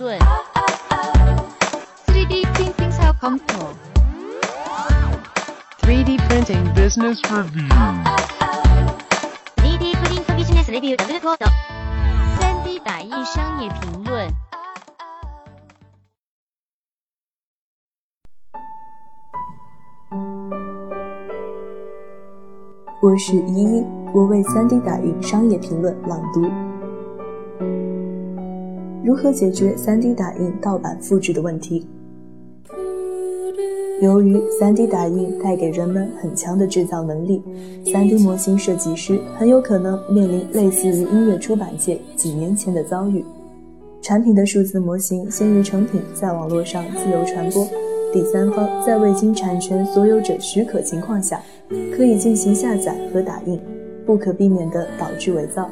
论。3D Printing 小康普。3D Printing Business Review。3D Printing Business Review ード。3D 打印商业评论。我是依依，我为 3D 打印商业评论朗读。如何解决 3D 打印盗版复制的问题？由于 3D 打印带给人们很强的制造能力，3D 模型设计师很有可能面临类似于音乐出版界几年前的遭遇：产品的数字模型先于成品在网络上自由传播，第三方在未经产权所有者许可情况下，可以进行下载和打印，不可避免地导致伪造。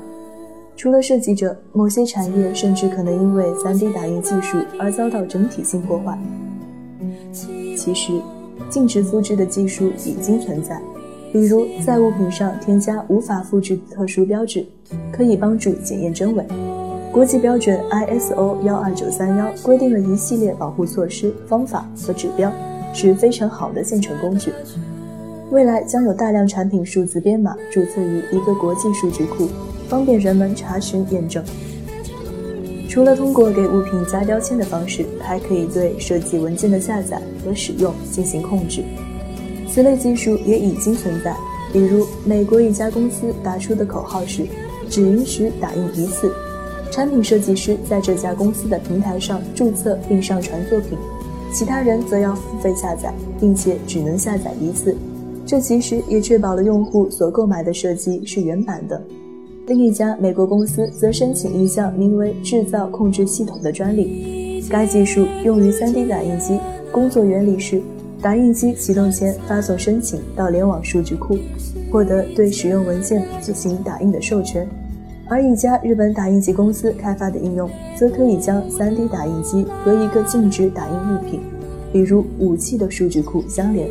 除了设计者，某些产业甚至可能因为 3D 打印技术而遭到整体性破坏。其实，禁止复制的技术已经存在，比如在物品上添加无法复制的特殊标志，可以帮助检验真伪。国际标准 ISO 幺二九三幺规定了一系列保护措施、方法和指标，是非常好的现成工具。未来将有大量产品数字编码注册于一个国际数据库。方便人们查询验证。除了通过给物品加标签的方式，还可以对设计文件的下载和使用进行控制。此类技术也已经存在，比如美国一家公司打出的口号是“只允许打印一次”，产品设计师在这家公司的平台上注册并上传作品，其他人则要付费下载，并且只能下载一次。这其实也确保了用户所购买的设计是原版的。另一家美国公司则申请一项名为“制造控制系统”的专利，该技术用于 3D 打印机。工作原理是，打印机启动前发送申请到联网数据库，获得对使用文件进行打印的授权。而一家日本打印机公司开发的应用，则可以将 3D 打印机和一个静止打印物品，比如武器的数据库相连。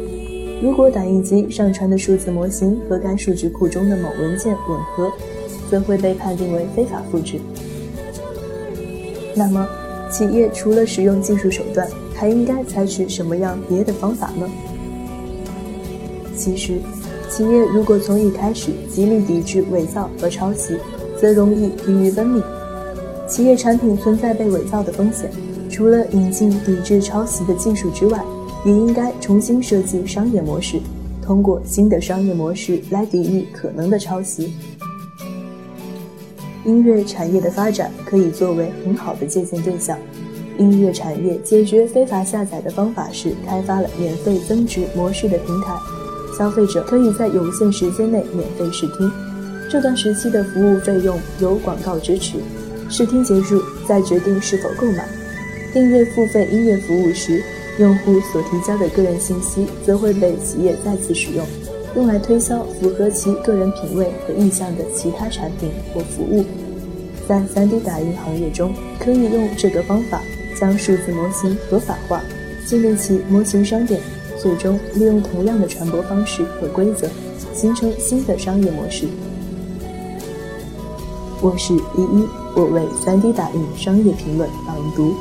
如果打印机上传的数字模型和该数据库中的某文件吻合，则会被判定为非法复制。那么，企业除了使用技术手段，还应该采取什么样别的方法呢？其实，企业如果从一开始极力抵制伪造和抄袭，则容易疲于奔命。企业产品存在被伪造的风险，除了引进抵制抄袭的技术之外，也应该重新设计商业模式，通过新的商业模式来抵御可能的抄袭。音乐产业的发展可以作为很好的借鉴对象。音乐产业解决非法下载的方法是开发了免费增值模式的平台，消费者可以在有限时间内免费试听，这段时期的服务费用由广告支持，试听结束再决定是否购买。订阅付费音乐服务时，用户所提交的个人信息则会被企业再次使用。用来推销符合其个人品味和意向的其他产品或服务，在 3D 打印行业中，可以用这个方法将数字模型合法化，建立起模型商店，最终利用同样的传播方式和规则，形成新的商业模式。我是依依，我为 3D 打印商业评论朗读。